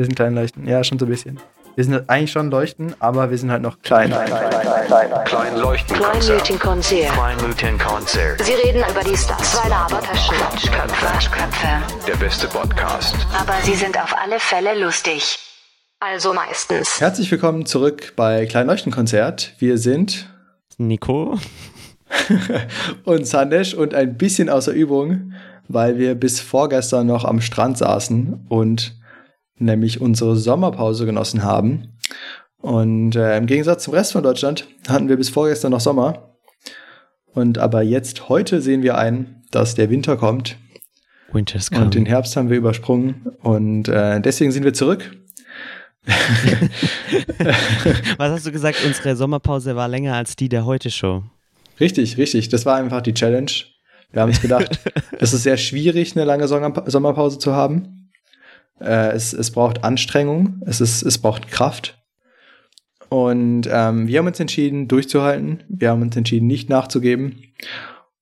Wir sind klein leuchten. Ja, schon so ein bisschen. Wir sind eigentlich schon leuchten, aber wir sind halt noch klein. Klein, klein, klein, klein, klein leuchten. Kleinleuchtenkonzert. Kleinleuchtenkonzert. Sie reden über die Stars. Zwei Labertaschen. Quatschköpfe. Quatschköpfe. Der beste Podcast. Aber sie sind auf alle Fälle lustig. Also meistens. Herzlich willkommen zurück bei Klein Leuchtenkonzert. Wir sind Nico und Sandesh und ein bisschen außer Übung, weil wir bis vorgestern noch am Strand saßen und nämlich unsere Sommerpause genossen haben. Und äh, im Gegensatz zum Rest von Deutschland hatten wir bis vorgestern noch Sommer. Und aber jetzt, heute sehen wir ein, dass der Winter kommt. Winter's Und den Herbst haben wir übersprungen. Und äh, deswegen sind wir zurück. Was hast du gesagt? Unsere Sommerpause war länger als die der Heute-Show. Richtig, richtig. Das war einfach die Challenge. Wir haben uns gedacht, es ist sehr schwierig, eine lange Sommerpause zu haben. Äh, es, es braucht Anstrengung, es, ist, es braucht Kraft. Und ähm, wir haben uns entschieden, durchzuhalten. Wir haben uns entschieden, nicht nachzugeben.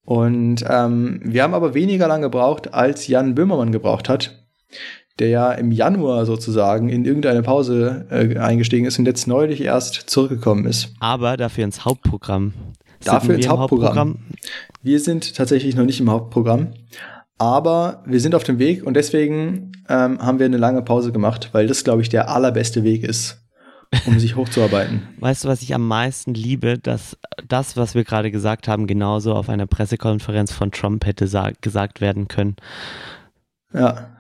Und ähm, wir haben aber weniger lang gebraucht, als Jan Böhmermann gebraucht hat, der ja im Januar sozusagen in irgendeine Pause äh, eingestiegen ist und jetzt neulich erst zurückgekommen ist. Aber dafür ins Hauptprogramm. Dafür ins im Hauptprogramm. Wir sind tatsächlich noch nicht im Hauptprogramm, aber wir sind auf dem Weg und deswegen ähm, haben wir eine lange Pause gemacht, weil das, glaube ich, der allerbeste Weg ist, um sich hochzuarbeiten. Weißt du, was ich am meisten liebe, dass das, was wir gerade gesagt haben, genauso auf einer Pressekonferenz von Trump hätte sa- gesagt werden können. Ja,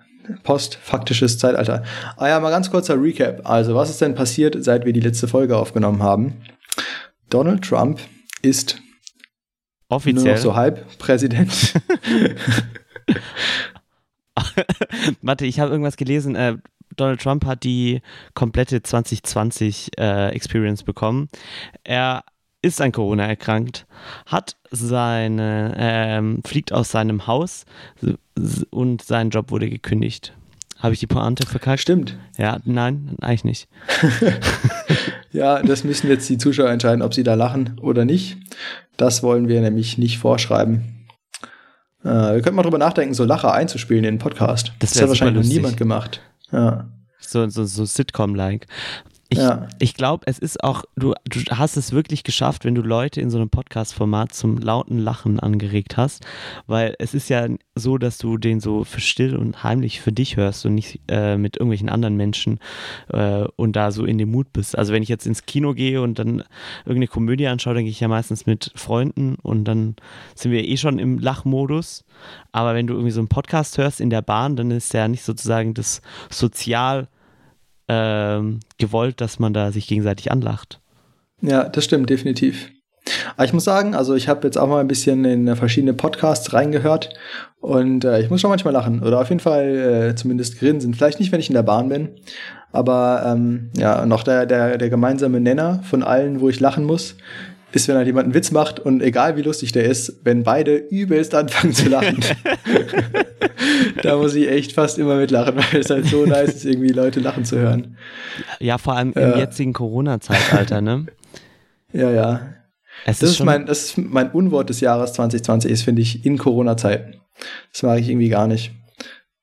postfaktisches Zeitalter. Ah ja, mal ganz kurzer Recap. Also, was ist denn passiert, seit wir die letzte Folge aufgenommen haben? Donald Trump ist nur Offiziell. noch so halb Präsident. Warte, ich habe irgendwas gelesen. Äh, Donald Trump hat die komplette 2020 äh, Experience bekommen. Er ist an Corona erkrankt, hat seine, ähm, fliegt aus seinem Haus und sein Job wurde gekündigt. Habe ich die Pointe verkackt? Stimmt. Ja, nein, eigentlich nicht. Ja, das müssen jetzt die Zuschauer entscheiden, ob sie da lachen oder nicht. Das wollen wir nämlich nicht vorschreiben. Äh, wir könnten mal drüber nachdenken, so Lacher einzuspielen in den Podcast. Das Das hat wahrscheinlich noch niemand gemacht. Ja. So, so, so Sitcom-like. Ich, Ja. ich glaube, es ist auch, du, du hast es wirklich geschafft, wenn du Leute in so einem Podcast-Format zum lauten Lachen angeregt hast, weil es ist ja so, dass du den so für still und heimlich für dich hörst und nicht äh, mit irgendwelchen anderen Menschen äh, und da so in dem Mut bist. Also wenn ich jetzt ins Kino gehe und dann irgendeine Komödie anschaue, dann gehe ich ja meistens mit Freunden und dann sind wir eh schon im Lachmodus. Aber wenn du irgendwie so einen Podcast hörst in der Bahn, dann ist ja nicht sozusagen das sozial ähm, gewollt, dass man da sich gegenseitig anlacht. ja, das stimmt, definitiv. Aber ich muss sagen, also ich habe jetzt auch mal ein bisschen in verschiedene Podcasts reingehört und äh, ich muss schon manchmal lachen oder auf jeden Fall äh, zumindest grinsen. Vielleicht nicht, wenn ich in der Bahn bin, aber ähm, ja, noch der, der, der gemeinsame Nenner von allen, wo ich lachen muss, ist, wenn halt jemand einen Witz macht und egal wie lustig der ist, wenn beide übelst anfangen zu lachen. da muss ich echt fast immer mitlachen, weil es halt so nice ist, irgendwie Leute lachen zu hören. Ja, vor allem im Ja. jetzigen Corona-Zeitalter, ne? Ja, ja. Es Das ist, schon- mein, das ist mein Unwort des Jahres 2020, ist, finde ich, in Corona-Zeiten. Das mag ich irgendwie gar nicht.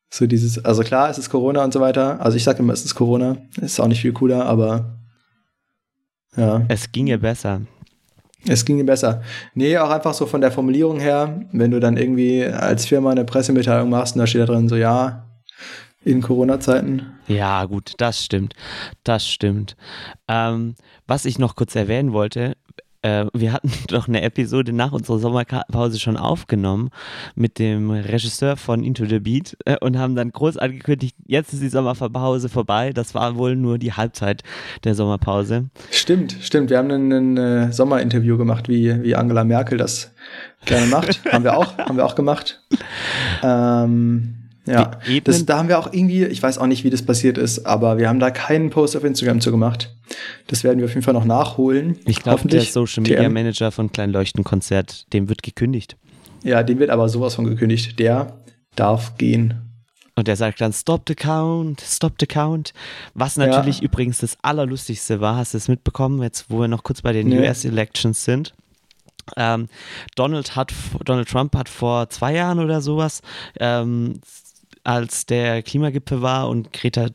So dieses, also klar, es ist Corona und so weiter. Also ich sage immer, es ist Corona. Ist auch nicht viel cooler, aber ja, Es ginge besser. Es ginge besser. Nee, auch einfach so von der Formulierung her, wenn du dann irgendwie als Firma eine Pressemitteilung machst und da steht da drin so, ja, in Corona-Zeiten. Ja, gut, das stimmt. Das stimmt. Ähm, was ich noch kurz erwähnen wollte, äh, wir hatten doch eine Episode nach unserer Sommerpause schon aufgenommen mit dem Regisseur von Into the Beat äh, und haben dann groß angekündigt, jetzt ist die Sommerpause vorbei. Das war wohl nur die Halbzeit der Sommerpause. Stimmt, stimmt. Wir haben ein, ein äh, Sommerinterview gemacht, wie, wie Angela Merkel das gerne macht. haben wir auch, haben wir auch gemacht. Ähm, ja, das, da haben wir auch irgendwie, ich weiß auch nicht, wie das passiert ist, aber wir haben da keinen Post auf Instagram zu gemacht. Das werden wir auf jeden Fall noch nachholen. Ich glaube, der. Social Media TM. Manager von Kleinleuchtenkonzert, dem wird gekündigt. Ja, dem wird aber sowas von gekündigt. Der darf gehen. Und der sagt dann, stop the count, stop the count. Was Ja. natürlich übrigens das Allerlustigste war, hast du es mitbekommen, jetzt wo wir noch kurz bei den Nee. US-Elections sind. Ähm, Donald, hat, Donald Trump hat vor zwei Jahren oder sowas, ähm, als der Klimagipfel war und Greta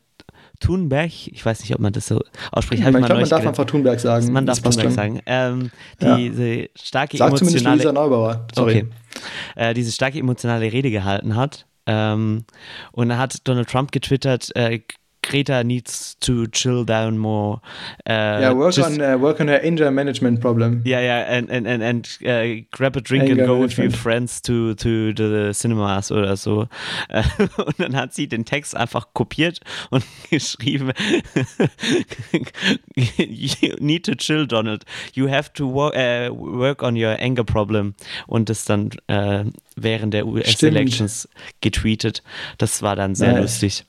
Thunberg, ich weiß nicht, ob man das so ausspricht. ich hab glaube, man darf einfach Thunberg sagen. Man darf Thunberg sagen. Ähm, Ja. diese starke Sag zumindest Luisa emotionale, Neubauer. Sorry. okay, äh, diese starke emotionale Rede gehalten hat. Ähm, und da hat Donald Trump getwittert, äh, Greta needs to chill down more. Äh, Ja, work, just- on, uh, work on her anger management problem. Ja, ja, and, and, and, and uh, grab a drink Anger and go with your management. friends to, to the cinemas oder so. Und dann hat sie den Text einfach kopiert und geschrieben, you need to chill, Donald. You have to wo äh, work on your anger problem. Und das dann äh, während der. US-Elections getweetet. Das war dann sehr Nice. lustig.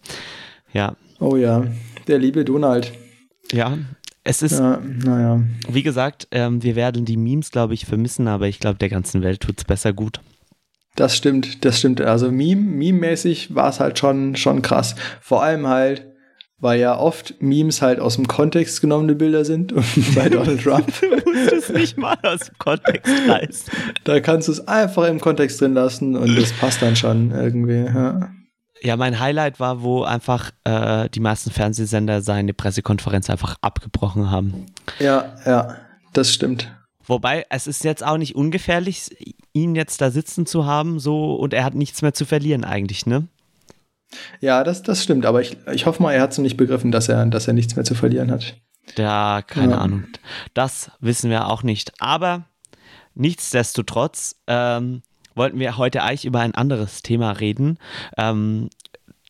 Ja, Oh ja, der liebe Donald. ja. Es ist Ja, naja. Wie gesagt, ähm, wir werden die Memes, glaube ich, vermissen, aber ich glaube, der ganzen Welt tut es besser gut. Das stimmt, das stimmt. Also Meme, Meme-mäßig war es halt schon, schon krass. Vor allem halt, weil ja oft Memes halt aus dem Kontext genommene Bilder sind und bei Donald Trump, Du musst es nicht mal aus dem Kontext reißen. da kannst du es einfach im Kontext drin lassen und das passt dann schon irgendwie. Ja. Ja, mein Highlight war, wo einfach äh, die meisten Fernsehsender seine Pressekonferenz einfach abgebrochen haben. ja, ja, das stimmt. Wobei, es ist jetzt auch nicht ungefährlich, ihn jetzt da sitzen zu haben, so und er hat nichts mehr zu verlieren eigentlich, ne? Ja, das, das stimmt. Aber ich, ich hoffe mal, er hat es noch nicht begriffen, dass er, dass er nichts mehr zu verlieren hat. Ja, keine Ja. Ahnung. Das wissen wir auch nicht. Aber nichtsdestotrotz ähm, wollten wir heute eigentlich über ein anderes Thema reden. Ähm,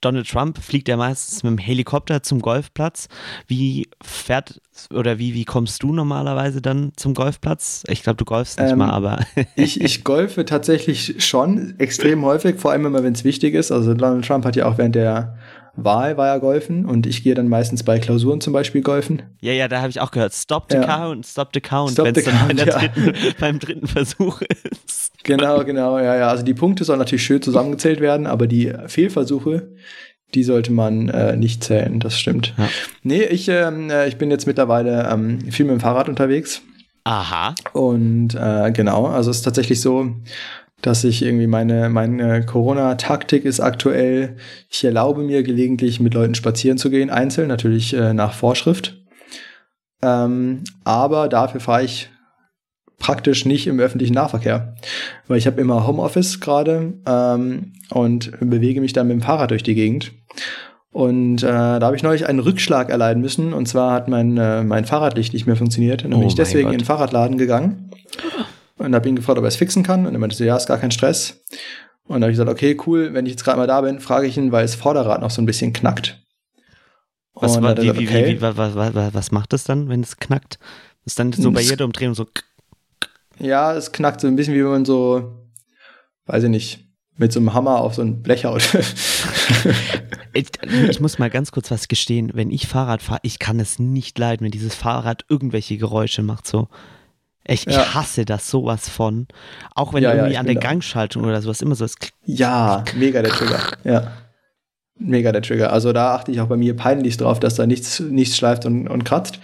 Donald Trump fliegt ja meistens mit dem Helikopter zum Golfplatz. Wie fährt oder wie, wie kommst du normalerweise dann zum Golfplatz? Ich glaube, du golfst nicht Ähm, mal, aber Ich, ich golfe tatsächlich schon extrem häufig, vor allem immer, wenn es wichtig ist. Also Donald Trump hat ja auch während der Wahl war ja golfen und ich gehe dann meistens bei Klausuren zum Beispiel golfen. ja, ja, da habe ich auch gehört. Stop the Ja. count, stop the count, wenn es dann count, ja. dritten, beim dritten Versuch ist. Genau, genau, ja, ja. Also die Punkte sollen natürlich schön zusammengezählt werden, aber die Fehlversuche, die sollte man äh, nicht zählen, das stimmt. Ja. Nee, ich, ähm, äh, ich bin jetzt mittlerweile ähm, viel mit dem Fahrrad unterwegs. Aha. Und äh, genau, also es ist tatsächlich so, dass ich irgendwie meine, meine Corona-Taktik ist aktuell, ich erlaube mir gelegentlich mit Leuten spazieren zu gehen, einzeln, natürlich äh, nach Vorschrift. Ähm, aber dafür fahre ich praktisch nicht im öffentlichen Nahverkehr, weil ich habe immer Homeoffice gerade ähm, und bewege mich dann mit dem Fahrrad durch die Gegend. Und äh, da habe ich neulich einen Rückschlag erleiden müssen. Und zwar hat mein, äh, mein Fahrradlicht nicht mehr funktioniert. Und dann Oh bin ich deswegen Gott. in den Fahrradladen gegangen und habe ihn gefragt, ob er es fixen kann. Und er meinte so, ja, ist gar kein Stress. Und dann habe ich gesagt, okay, cool, wenn ich jetzt gerade mal da bin, frage ich ihn, weil das Vorderrad noch so ein bisschen knackt. Was, wie, wie, wie, macht das dann, wenn es knackt? Ist dann so bei jeder Umdrehung so. Ja, es knackt so ein bisschen, wie wenn man so, weiß ich nicht, mit so einem Hammer auf so ein Blech haut. Ich, ich muss mal ganz kurz was gestehen. Wenn ich Fahrrad fahre, ich kann es nicht leiden, wenn dieses Fahrrad irgendwelche Geräusche macht. So. Ich, ich Ja. hasse das sowas von. Auch wenn Ja, ja, irgendwie ich an der. Gangschaltung oder sowas immer so ist. ja, mega der Trigger. Ja. Mega der Trigger. Also da achte ich auch bei mir peinlich drauf, dass da nichts, nichts schleift und, und kratzt.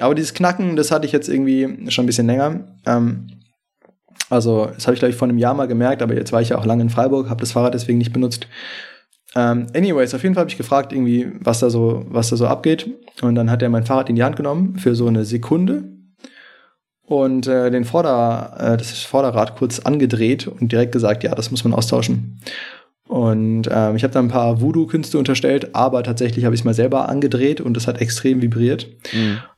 Aber dieses Knacken, das hatte ich jetzt irgendwie schon ein bisschen länger. Ähm, also, das habe ich, glaube ich, vor einem Jahr mal gemerkt, aber jetzt war ich ja auch lange in Freiburg, habe das Fahrrad deswegen nicht benutzt. Ähm, anyways, auf jeden Fall habe ich gefragt, irgendwie, was da so, was da so abgeht. Und dann hat er mein Fahrrad in die Hand genommen für so eine Sekunde und äh, den Vorder, äh, das Vorderrad kurz angedreht und direkt gesagt, ja, das muss man austauschen. Und ähm, ich habe dann ein paar Voodoo-Künste unterstellt, aber tatsächlich habe ich es mal selber angedreht und es hat extrem vibriert.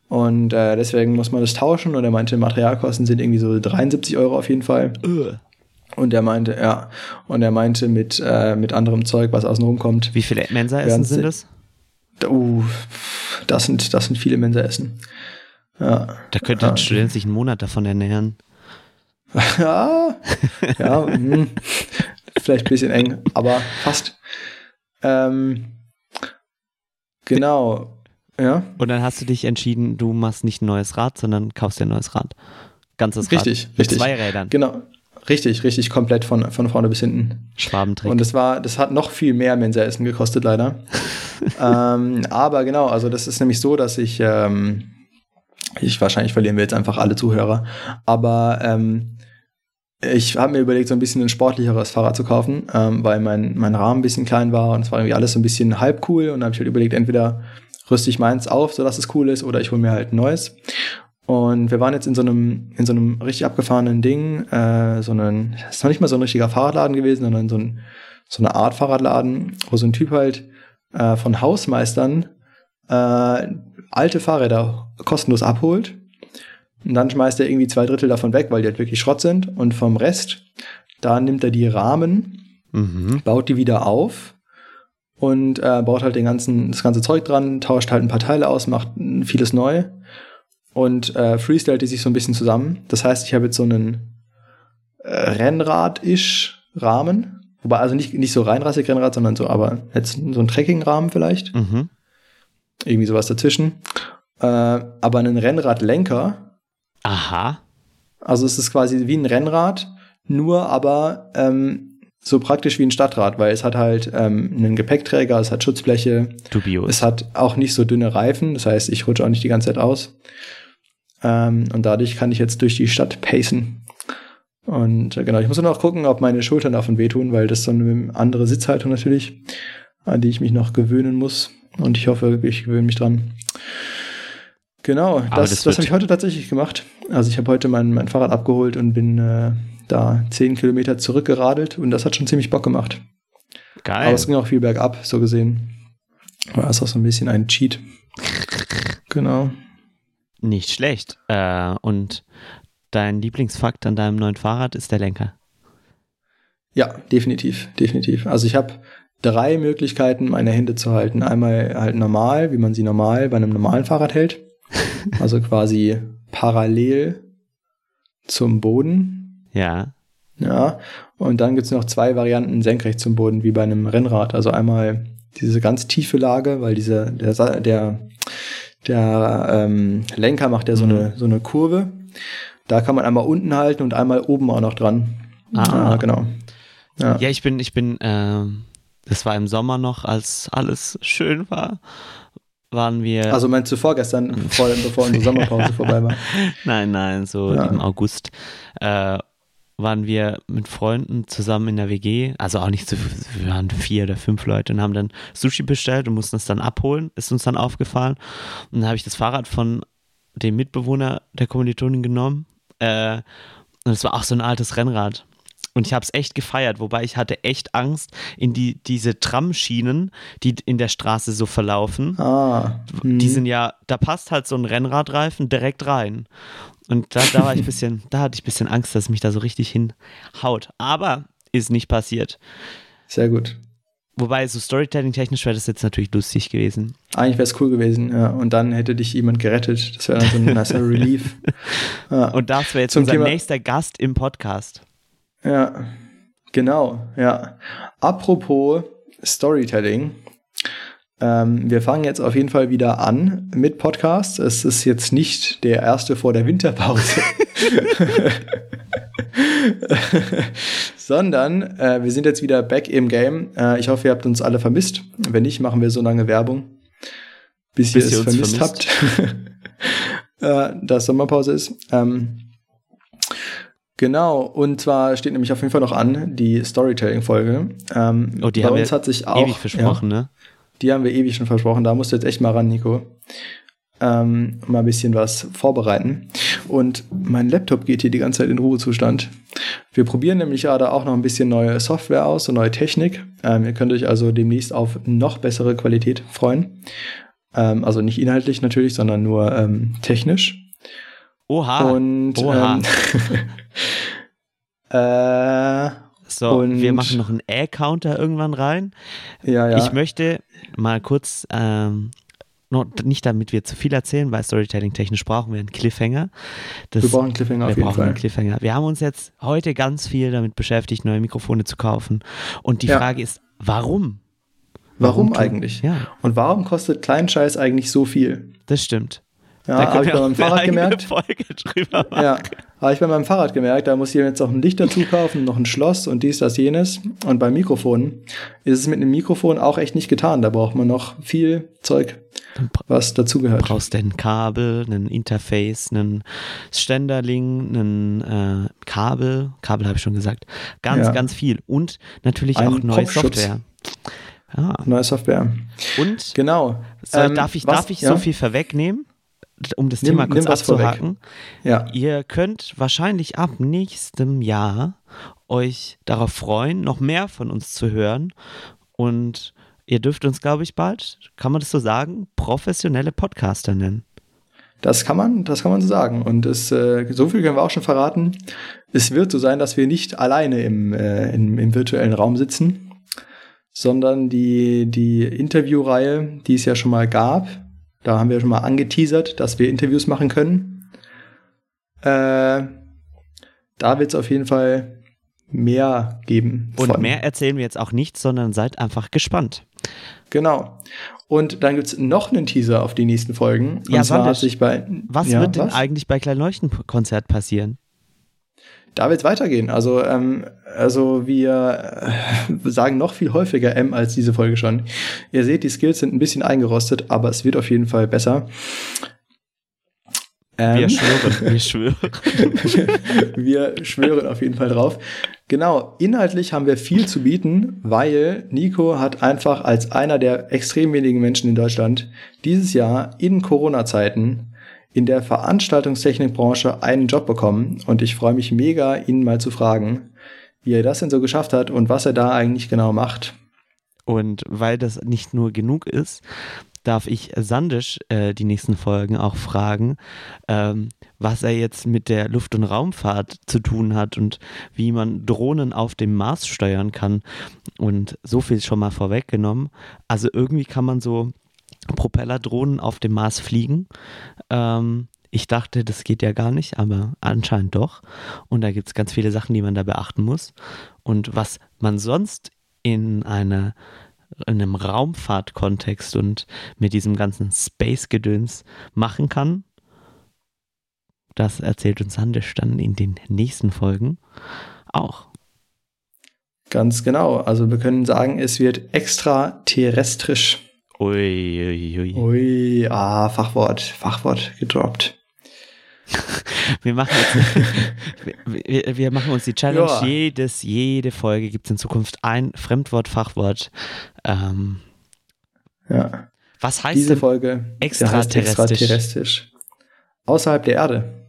Und äh, deswegen muss man das tauschen. Und er meinte, Materialkosten sind irgendwie so 73 Euro auf jeden Fall. Ugh. Und er meinte, ja, und er meinte mit, äh, mit anderem Zeug, was außen rumkommt. Wie viele Mensa-Essen sind das? Uh, das sind, das sind viele Mensa-Essen. Ja. Da könnte ein Student sich einen Monat davon ernähren. Ja, ja, hm, vielleicht ein bisschen eng, aber fast. Ähm, genau, ja, Und dann hast du dich entschieden, du machst nicht ein neues Rad, sondern kaufst dir ein neues Rad. Ganzes Richtig, Rad. Mit richtig. zwei Rädern. genau. Richtig, richtig, komplett von, von vorne bis hinten. Schwabentrick. Und das war, das hat noch viel mehr Mensa-Essen gekostet, leider. ähm, aber genau, also das ist nämlich so, dass ich, ähm, ich wahrscheinlich verlieren wir jetzt einfach alle Zuhörer, aber ähm, ich habe mir überlegt, so ein bisschen ein sportlicheres Fahrrad zu kaufen, ähm, weil mein, mein Rahmen ein bisschen klein war und es war irgendwie alles so ein bisschen halb cool und dann habe ich halt überlegt, entweder rüste ich meins auf, sodass es cool ist, oder ich hole mir halt ein neues. Und wir waren jetzt in so einem, in so einem richtig abgefahrenen Ding, äh, so einen, es ist noch nicht mal so ein richtiger Fahrradladen gewesen, sondern so, ein, so eine Art Fahrradladen, wo so ein Typ halt äh, von Hausmeistern äh, alte Fahrräder kostenlos abholt. Und dann schmeißt er irgendwie zwei Drittel davon weg, weil die halt wirklich Schrott sind. Und vom Rest, da nimmt er die Rahmen, Mhm. baut die wieder auf und äh, baut halt den ganzen, das ganze Zeug dran, tauscht halt ein paar Teile aus, macht vieles neu und äh, freestylt die sich so ein bisschen zusammen. Das heißt, ich habe jetzt so einen äh, Rennrad-isch Rahmen. Wobei, also nicht, nicht so reinrassig Rennrad, sondern so, aber jetzt so ein Trekking-Rahmen vielleicht. Mhm. Irgendwie sowas dazwischen. Äh, aber einen Rennradlenker. Aha. Also es ist quasi wie ein Rennrad, nur aber ähm, so praktisch wie ein Stadtrad, weil es hat halt ähm, einen Gepäckträger, es hat Schutzbleche, Dubios. es hat auch nicht so dünne Reifen, das heißt, ich rutsche auch nicht die ganze Zeit aus. Ähm, und dadurch kann ich jetzt durch die Stadt pacen. Und äh, genau, ich muss nur noch gucken, ob meine Schultern davon wehtun, weil das ist so eine andere Sitzhaltung natürlich, an die ich mich noch gewöhnen muss. Und ich hoffe, ich gewöhne mich dran. Genau, Aber das, das das, habe ich heute tatsächlich gemacht. Also ich habe heute mein, mein Fahrrad abgeholt und bin äh, da zehn Kilometer zurückgeradelt und das hat schon ziemlich Bock gemacht. Geil. Aber es ging auch viel bergab, so gesehen. War es auch so ein bisschen ein Cheat. Genau. Nicht schlecht. Äh, und dein Lieblingsfakt an deinem neuen Fahrrad ist der Lenker. Ja, definitiv, definitiv. Also ich habe drei Möglichkeiten, meine Hände zu halten. Einmal halt normal, wie man sie normal bei einem normalen Fahrrad hält. Also quasi parallel zum Boden. Ja. Ja. Und dann gibt's noch zwei Varianten senkrecht zum Boden, wie bei einem Rennrad. Also einmal diese ganz tiefe Lage, weil diese, der, der, der ähm, Lenker macht ja so, Mhm. eine, so eine Kurve. Da kann man einmal unten halten und einmal oben auch noch dran. Ah. Ja, genau. Ja. Ja, ich bin, ich bin, ähm, das war im Sommer noch, als alles schön war, waren wir. Also meinst du vorgestern, bevor, bevor unsere Sommerpause vorbei war? Nein, nein, so Ja. im August äh, waren wir mit Freunden zusammen in der WG, also auch nicht so, wir waren vier oder fünf Leute und haben dann Sushi bestellt und mussten es dann abholen, ist uns dann aufgefallen. Und dann habe ich das Fahrrad von dem Mitbewohner der Kommilitonin genommen äh, und es war auch so ein altes Rennrad. Und ich habe es echt gefeiert, wobei ich hatte echt Angst in die, diese Tramschienen, die in der Straße so verlaufen Ah. hm. die sind ja, da passt halt so ein Rennradreifen direkt rein. Und da, da war ich ein bisschen, da hatte ich ein bisschen Angst, dass es mich da so richtig hinhaut. Aber ist nicht passiert. Sehr gut. Wobei, so Storytelling-technisch wäre das jetzt natürlich lustig gewesen. Eigentlich wäre es cool gewesen, ja. Und dann hätte dich jemand gerettet. Das wäre dann so ein nicer Relief. Ja. Und das wäre jetzt Zum unser Thema- nächster Gast im Podcast. Ja, genau, ja. Apropos Storytelling. Ähm, wir fangen jetzt auf jeden Fall wieder an mit Podcast. Es ist jetzt nicht der erste vor der Winterpause. Sondern äh, wir sind jetzt wieder back im Game. Äh, ich hoffe, ihr habt uns alle vermisst. Wenn nicht, machen wir so lange Werbung, bis, Bis ihr es uns vermisst, habt. äh, dass Sommerpause ist. Ähm, Genau, und zwar steht nämlich auf jeden Fall noch an, die Storytelling-Folge. Ähm, Oh, die bei haben uns wir hat sich auch. Ewig versprochen, ne? Ja, die haben wir ewig schon versprochen. Da musst du jetzt echt mal ran, Nico. Ähm, mal ein bisschen was vorbereiten. Und mein Laptop geht hier die ganze Zeit in Ruhezustand. Wir probieren nämlich gerade auch noch ein bisschen neue Software aus, so neue Technik. Ähm, ihr könnt euch also demnächst auf noch bessere Qualität freuen. Ähm, also nicht inhaltlich natürlich, sondern nur ähm, technisch. Oha. Und Oha. ähm, äh, so, und- wir machen noch einen A-Counter irgendwann rein. ja, ja. Ich möchte mal kurz, ähm, noch, nicht damit wir zu viel erzählen, weil Storytelling-technisch brauchen wir einen Cliffhanger. Das, wir brauchen einen Cliffhanger wir auf jeden brauchen Fall. einen Cliffhanger. Wir haben uns jetzt heute ganz viel damit beschäftigt, neue Mikrofone zu kaufen. Und die Ja. Frage ist, warum? Warum tun- eigentlich? Ja, Und warum kostet Kleinscheiß eigentlich so viel? das stimmt. Ja, habe ich bei meinem eine Fahrrad gemerkt. Folge drüber machen. Ja, habe ich bei meinem Fahrrad gemerkt, da muss ich jetzt auch ein Licht dazu kaufen, noch ein Schloss und dies, das, jenes. Und beim Mikrofon ist es mit einem Mikrofon auch echt nicht getan. Da braucht man noch viel Zeug, was dazugehört. brauchst du ein Kabel, ein Interface, einen Ständerling, ein äh, Kabel, Kabel habe ich schon gesagt, ganz, Ja. ganz viel und natürlich Ein auch neue. Software. Ja. Neue Software. Und Genau. soll, Ähm, darf ich, was- darf ich ja? so viel vorwegnehmen, um das Nimm- Thema kurz abzuhaken? Ja. Ihr könnt wahrscheinlich ab nächstem Jahr euch darauf freuen, noch mehr von uns zu hören. Und ihr dürft uns, glaube ich, bald, kann man das so sagen, professionelle Podcaster nennen. Das kann man, das kann man so sagen. Und es, äh, so viel können wir auch schon verraten. Es wird so sein, dass wir nicht alleine im, äh, im, im virtuellen Raum sitzen, sondern die, die Interviewreihe, die es ja schon mal gab, da haben wir schon mal angeteasert, dass wir Interviews machen können. Äh, da wird es auf jeden Fall mehr geben. Und von. mehr erzählen wir jetzt auch nicht, sondern seid einfach gespannt. Genau. Und dann gibt es noch einen Teaser auf die nächsten Folgen. Ja, Und zwar Sandisch, hat sich bei. Was ja, wird denn was? eigentlich bei Kleinleuchten-Konzert passieren? Da wird es weitergehen. Also, ähm, also wir äh, sagen noch viel häufiger M als diese Folge schon. Ihr seht, die Skills sind ein bisschen eingerostet, aber es wird auf jeden Fall besser. Ähm, Wir schwören, wir schwören. wir schwören auf jeden Fall drauf. Genau, inhaltlich haben wir viel zu bieten, weil Nico hat einfach als einer der extrem wenigen Menschen in Deutschland dieses Jahr in Corona-Zeiten in der Veranstaltungstechnikbranche einen Job bekommen und ich freue mich mega, ihn mal zu fragen, wie er das denn so geschafft hat und was er da eigentlich genau macht. Und weil das nicht nur genug ist, darf ich Sandisch äh, die nächsten Folgen auch fragen, ähm, was er jetzt mit der Luft- und Raumfahrt zu tun hat und wie man Drohnen auf dem Mars steuern kann. Und so viel schon mal vorweggenommen. Also irgendwie kann man so Propellerdrohnen auf dem Mars fliegen. Ähm, ich dachte, das geht ja gar nicht, aber anscheinend doch. Und da gibt es ganz viele Sachen, die man da beachten muss. Und was man sonst in einer in einem Raumfahrtkontext und mit diesem ganzen Space-Gedöns machen kann. Das erzählt uns Sandisch dann in den nächsten Folgen auch. Ganz genau. Also wir können sagen, es wird extraterrestrisch. Ui, ui, ui. Ui, ah, Fachwort, Fachwort gedroppt. Wir machen, jetzt, wir, wir machen uns die Challenge, Ja. jedes, jede Folge gibt es in Zukunft ein Fremdwort, Fachwort. Ähm, Ja. was heißt Diese Folge extraterrestrisch? extraterrestrisch. Außerhalb der Erde.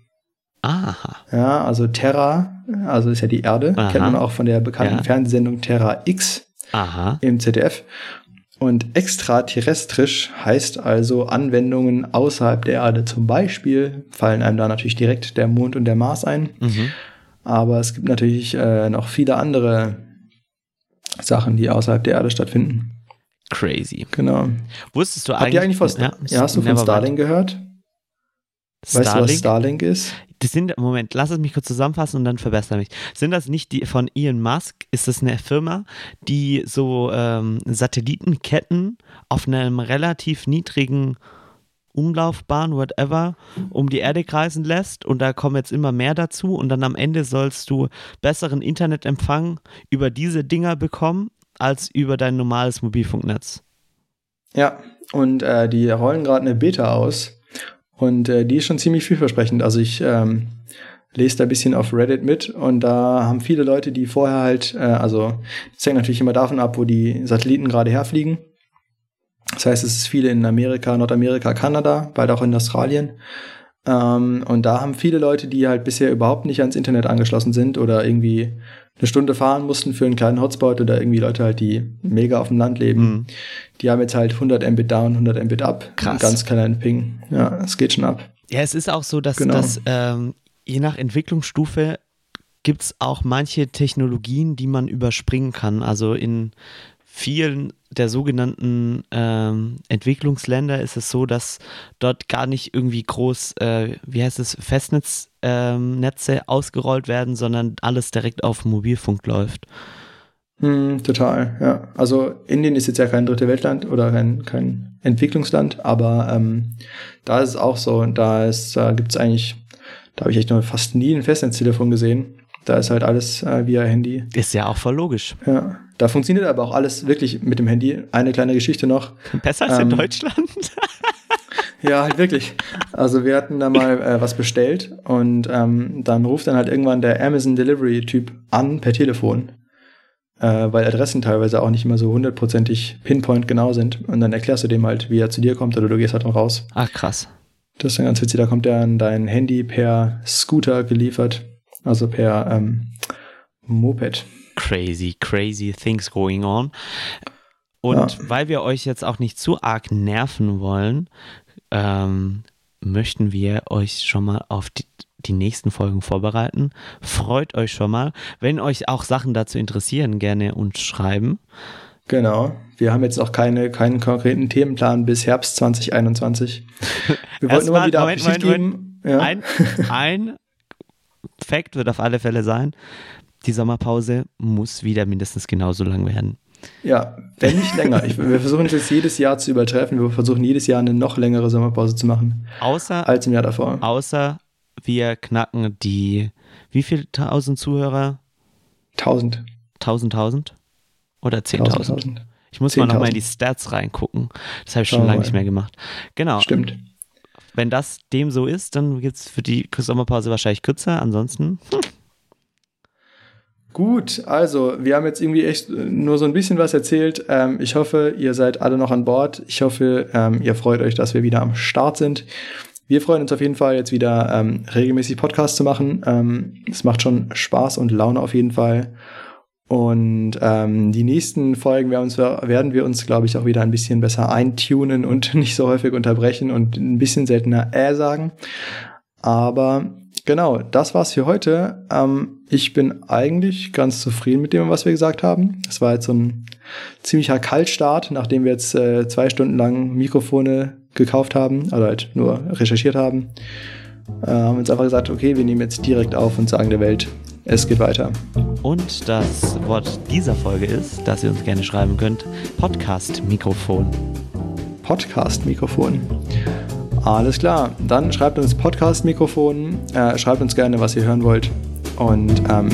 Aha, Ja, also Terra, also ist ja die Erde, Aha. kennt man auch von der bekannten Ja. Fernsehsendung Terra X aha. im ZDF. Und extraterrestrisch heißt also Anwendungen außerhalb der Erde. Zum Beispiel fallen einem da natürlich direkt der Mond und der Mars ein. Mhm. Aber es gibt natürlich äh, noch viele andere Sachen, die außerhalb der Erde stattfinden. Crazy. Genau. Wusstest du Habt ihr eigentlich von, ja, ja, hast du von Starlink gehört? Weißt du, was Starlink? Starlink ist? Das sind, Moment, lass es mich kurz zusammenfassen und dann verbessere mich. Sind das nicht die von Elon Musk? Ist das eine Firma, die so ähm, Satellitenketten auf einem relativ niedrigen Umlaufbahn, whatever, um die Erde kreisen lässt und da kommen jetzt immer mehr dazu und dann am Ende sollst du besseren Internetempfang über diese Dinger bekommen als über dein normales Mobilfunknetz. Ja, und äh, die rollen gerade eine Beta aus. Und äh, die ist schon ziemlich vielversprechend. Also ich ähm, lese da ein bisschen auf Reddit mit und da haben viele Leute, die vorher halt, äh, also das hängt natürlich immer davon ab, wo die Satelliten gerade herfliegen. Das heißt, es ist viele in Amerika, Nordamerika, Kanada, bald auch in Australien. Ähm, und da haben viele Leute, die halt bisher überhaupt nicht ans Internet angeschlossen sind oder irgendwie eine Stunde fahren mussten für einen kleinen Hotspot oder irgendwie Leute halt, die mega auf dem Land leben. Mhm. Die haben jetzt halt 100 Mbit down, 100 Mbit up. Krass. Ganz kleinen Ping. Ja, es geht schon ab. Ja, es ist auch so, dass, Genau. dass ähm, je nach Entwicklungsstufe gibt es auch manche Technologien, die man überspringen kann. Also in vielen der sogenannten ähm, Entwicklungsländer ist es so, dass dort gar nicht irgendwie groß, äh, wie heißt es, Festnetznetze ähm, ausgerollt werden, sondern alles direkt auf Mobilfunk läuft. Hm, total, ja. Also Indien ist jetzt ja kein dritte Weltland oder kein, kein Entwicklungsland, aber ähm, da ist es auch so. Da ist, da gibt's eigentlich, da habe ich echt noch fast nie ein Festnetztelefon gesehen. Da ist halt alles äh, via Handy. Ist ja auch voll logisch. Ja. Da funktioniert aber auch alles wirklich mit dem Handy. Eine kleine Geschichte noch. Besser als in Ähm, Deutschland. Ja, halt wirklich. Also wir hatten da mal äh, was bestellt und ähm, dann ruft dann halt irgendwann der Amazon Delivery Typ an per Telefon. äh, weil Adressen teilweise auch nicht immer so hundertprozentig Pinpoint genau sind. Und dann erklärst du dem halt, wie er zu dir kommt oder du gehst halt dann raus. Ach, krass. Das ist dann ganz witzig. Da kommt er an dein Handy per Scooter geliefert, also per ähm, Moped. Crazy, crazy things going on. Und Ja. weil wir euch jetzt auch nicht zu arg nerven wollen, ähm, möchten wir euch schon mal auf die, die nächsten Folgen vorbereiten. Freut euch schon mal. Wenn euch auch Sachen dazu interessieren, gerne uns schreiben. Genau. Wir haben jetzt noch keine, keinen konkreten Themenplan bis Herbst 2021. Wir wollten immer wieder Moment, Moment, geben. Ja. Ein, ein Fact wird auf alle Fälle sein, die Sommerpause muss wieder mindestens genauso lang werden. ja, wenn nicht länger. Ich, wir versuchen es jetzt jedes Jahr zu übertreffen. Wir versuchen jedes Jahr eine noch längere Sommerpause zu machen Außer, als im Jahr davor. außer wir knacken die, wie viel tausend Zuhörer? 1000. 1000, 1000? Oder 10.000? 1000. Ich muss mal nochmal in 10.000. die Stats reingucken. Das habe ich schon wir lange nicht mehr gemacht. Genau. Stimmt. Wenn das dem so ist, dann gibt es für die Sommerpause wahrscheinlich kürzer. Ansonsten, hm, Gut, also wir haben jetzt irgendwie echt nur so ein bisschen was erzählt. Ähm, ich hoffe, ihr seid alle noch an Bord. Ich hoffe, ähm, ihr freut euch, dass wir wieder am Start sind. Wir freuen uns auf jeden Fall, jetzt wieder ähm, regelmäßig Podcasts zu machen. Ähm, es macht schon Spaß und Laune auf jeden Fall. Und ähm, die nächsten Folgen werden, uns, werden wir uns, glaube ich, auch wieder ein bisschen besser eintunen und nicht so häufig unterbrechen und ein bisschen seltener äh sagen. Aber genau, das war's für heute. Ähm, ich bin eigentlich ganz zufrieden mit dem, was wir gesagt haben. Es war jetzt so ein ziemlicher Kaltstart, nachdem wir jetzt äh, zwei Stunden lang Mikrofone gekauft haben, oder halt nur recherchiert haben. Äh, haben uns einfach gesagt, okay, wir nehmen jetzt direkt auf und sagen der Welt, es geht weiter. Und das Wort dieser Folge ist, dass ihr uns gerne schreiben könnt, Podcast-Mikrofon. Podcast-Mikrofon. Alles klar, dann schreibt uns Podcast-Mikrofon, äh, schreibt uns gerne, was ihr hören wollt. Und ähm,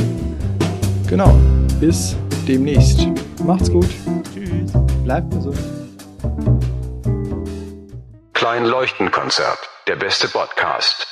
genau, bis demnächst. Macht's gut, Tschüss. bleibt gesund. Klein Leuchtenkonzert. Der beste Podcast.